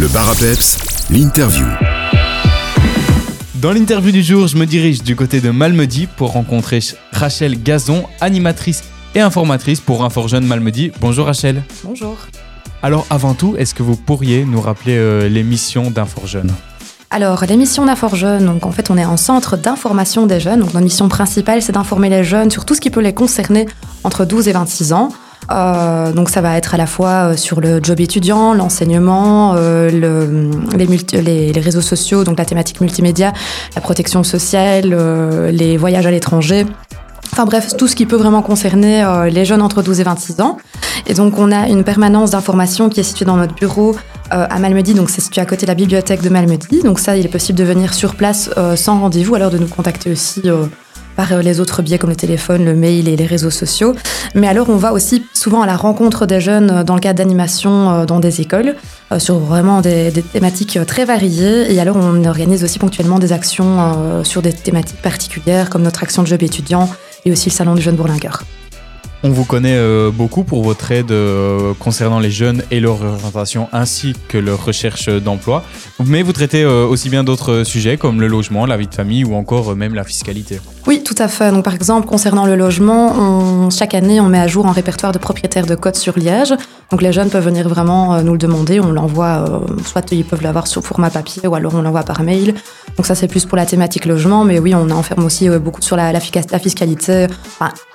Le bar à peps, l'interview. Dans l'interview du jour, je me dirige du côté de Malmedy pour rencontrer Rachel Gazon, animatrice et informatrice pour Info Jeune Malmedy. Bonjour Rachel. Bonjour. Alors avant tout, est-ce que vous pourriez nous rappeler euh, les missions d'Infor Jeune? Alors, l'émission d'Infor Jeunes, donc en fait, on est un centre d'information des jeunes. Donc, notre mission principale, c'est d'informer les jeunes sur tout ce qui peut les concerner entre 12 et 26 ans. Euh, donc, ça va être à la fois euh, sur le job étudiant, l'enseignement, euh, le- les, réseaux sociaux, donc la thématique multimédia, la protection sociale, les voyages à l'étranger. Enfin bref, tout ce qui peut vraiment concerner les jeunes entre 12 et 26 ans. Et donc, on a une permanence d'information qui est située dans notre bureau à Malmedy, donc c'est situé à côté de la bibliothèque de Malmedy. Donc ça, il est possible de venir sur place sans rendez-vous, alors de nous contacter aussi euh, les autres biais comme le téléphone, le mail et les réseaux sociaux. Mais alors, on va aussi souvent à la rencontre des jeunes euh, dans le cadre d'animation euh, dans des écoles, sur vraiment des, des thématiques très variées. Et alors, on organise aussi ponctuellement des actions sur des thématiques particulières, comme notre action de job étudiant et aussi le salon du jeune bourlingueur. On vous connaît euh, beaucoup pour votre aide euh, concernant les jeunes et leur orientation ainsi que leur recherche d'emploi. Mais vous traitez euh, aussi bien d'autres sujets comme le logement, la vie de famille ou encore même la fiscalité. Oui, tout à fait. Donc, par exemple, concernant le logement, chaque année, on met à jour un répertoire de propriétaires de codes sur Liège. Donc, les jeunes peuvent venir vraiment nous le demander. On l'envoie, soit ils peuvent l'avoir sur format papier ou alors on l'envoie par mail. Donc, ça, c'est plus pour la thématique logement. Mais oui, on enferme aussi beaucoup sur la, fiscalité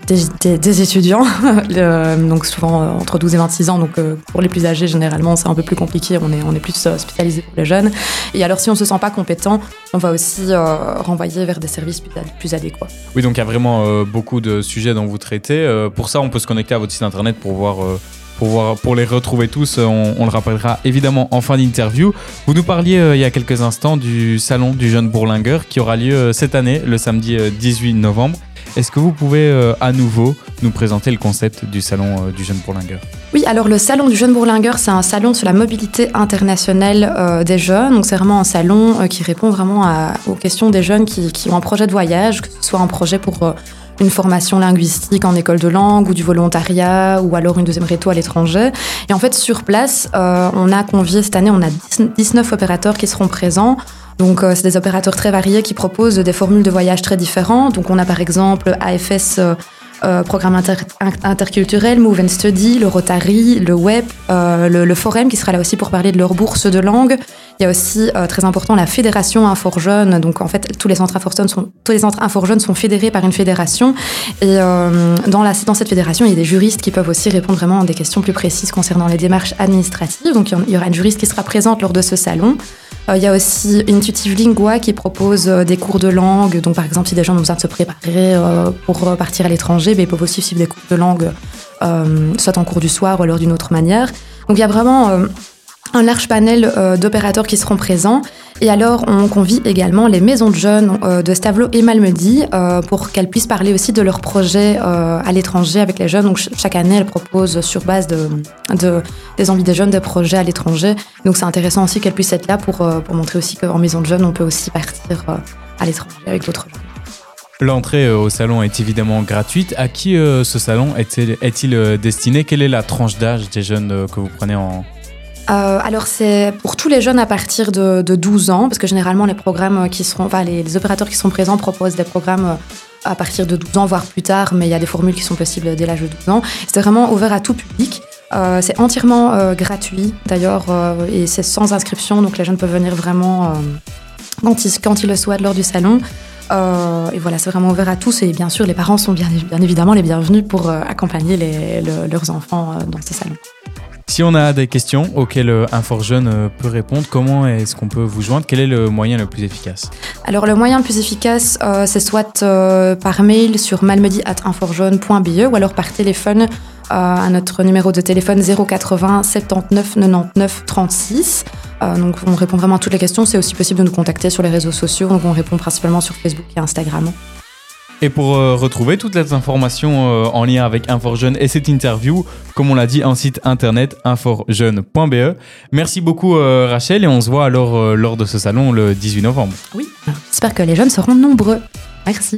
des étudiants. Le- donc, souvent euh, entre 12 et 26 ans. Donc, euh, pour les plus âgés, généralement, c'est un peu plus compliqué. On est, on est plus euh, spécialisé pour les jeunes. Et alors, si on se sent pas compétent, on va aussi euh, renvoyer vers des services plus, plus adéquats. Oui, donc il y a vraiment euh, beaucoup de sujets dont vous traitez. Euh, pour ça, on peut se connecter à votre site internet pour voir. euh, pour, voir, pour les retrouver tous, euh, on, le rappellera évidemment en fin d'interview. Vous nous parliez euh, il y a quelques instants du salon du jeune bourlingueur qui aura lieu euh, cette année, le samedi euh, 18 novembre. Est-ce que vous pouvez euh, à nouveau nous présenter le concept du salon euh, du jeune bourlingueur? Oui, alors le salon du jeune bourlingueur, c'est un salon sur la mobilité internationale euh, des jeunes. Donc c'est vraiment un salon qui répond vraiment aux questions des jeunes qui, ont un projet de voyage, que ce soit un projet pour une formation linguistique en école de langue ou du volontariat ou alors une deuxième réto à l'étranger. Et en fait, sur place, on a convié cette année, on a 10 19 opérateurs qui seront présents. Donc, euh, c'est des opérateurs très variés qui proposent des formules de voyage très différentes. Donc, on a par exemple AFS, euh, euh, Programme inter- in- interculturel, Move and Study, le Rotary, le Web, euh, le, le Forum qui sera là aussi pour parler de leur bourse de langue. Il y a aussi, euh, très important, la Fédération Infor Jeunes. Donc, en fait, tous les centres Infor Jeunes sont, tous sont fédérés par une fédération. Et euh, dans, cette fédération, il y a des juristes qui peuvent aussi répondre vraiment à des questions plus précises concernant les démarches administratives. Donc, il y aura une juriste qui sera présente lors de ce salon. Euh, Il y a aussi Intuitive Lingua qui propose des cours de langue. Donc, par exemple, si des gens ont besoin de se préparer pour partir à l'étranger, ben, ils peuvent aussi suivre des cours de langue, soit en cours du soir ou alors d'une autre manière. Donc, il y a vraiment un large panel euh, d'opérateurs qui seront présents. Et alors, on convie également les maisons de jeunes euh, de Stavelot et Malmedy euh, pour qu'elles puissent parler aussi de leurs projets à l'étranger avec les jeunes. Donc, ch- chaque année, elles proposent sur base de, de- des envies des jeunes des projets à l'étranger. Donc, c'est intéressant aussi qu'elles puissent être là pour, pour montrer aussi qu'en maison de jeunes, on peut aussi partir à l'étranger avec d'autres jeunes. L'entrée au salon est évidemment gratuite. À qui ce salon est-il destiné? Quelle est la tranche d'âge des jeunes que vous prenez en... Euh, alors c'est pour tous les jeunes à partir de, de 12 ans, parce que généralement les programmes qui seront, enfin les, opérateurs qui sont présents proposent des programmes euh, à partir de 12 ans, voire plus tard, mais il y a des formules qui sont possibles dès l'âge de 12 ans. C'est vraiment ouvert à tout public. Euh, c'est entièrement gratuit d'ailleurs et c'est sans inscription, donc les jeunes peuvent venir vraiment quand, ils, le souhaitent lors du salon. Et voilà, c'est vraiment ouvert à tous et bien sûr les parents sont bien, bien évidemment les bienvenus pour accompagner leurs enfants dans ce salon. Si on a des questions auxquelles euh, Infor Jeune euh, peut répondre, comment est-ce qu'on peut vous joindre? Quel est le moyen le plus efficace? Alors le moyen le plus efficace, euh, c'est soit par mail sur malmedy@inforjeune.be ou alors par téléphone à notre numéro de téléphone 080 79 99 36. Euh, donc on répond vraiment à toutes les questions. C'est aussi possible de nous contacter sur les réseaux sociaux. Donc on répond principalement sur Facebook et Instagram. Et pour euh, retrouver toutes les informations euh, en lien avec Inforjeune et cette interview, comme on l'a dit, un site internet inforjeune.be. Merci beaucoup euh, Rachel et on se voit alors lors de ce salon le 18 novembre. Oui. J'espère que les jeunes seront nombreux. Merci.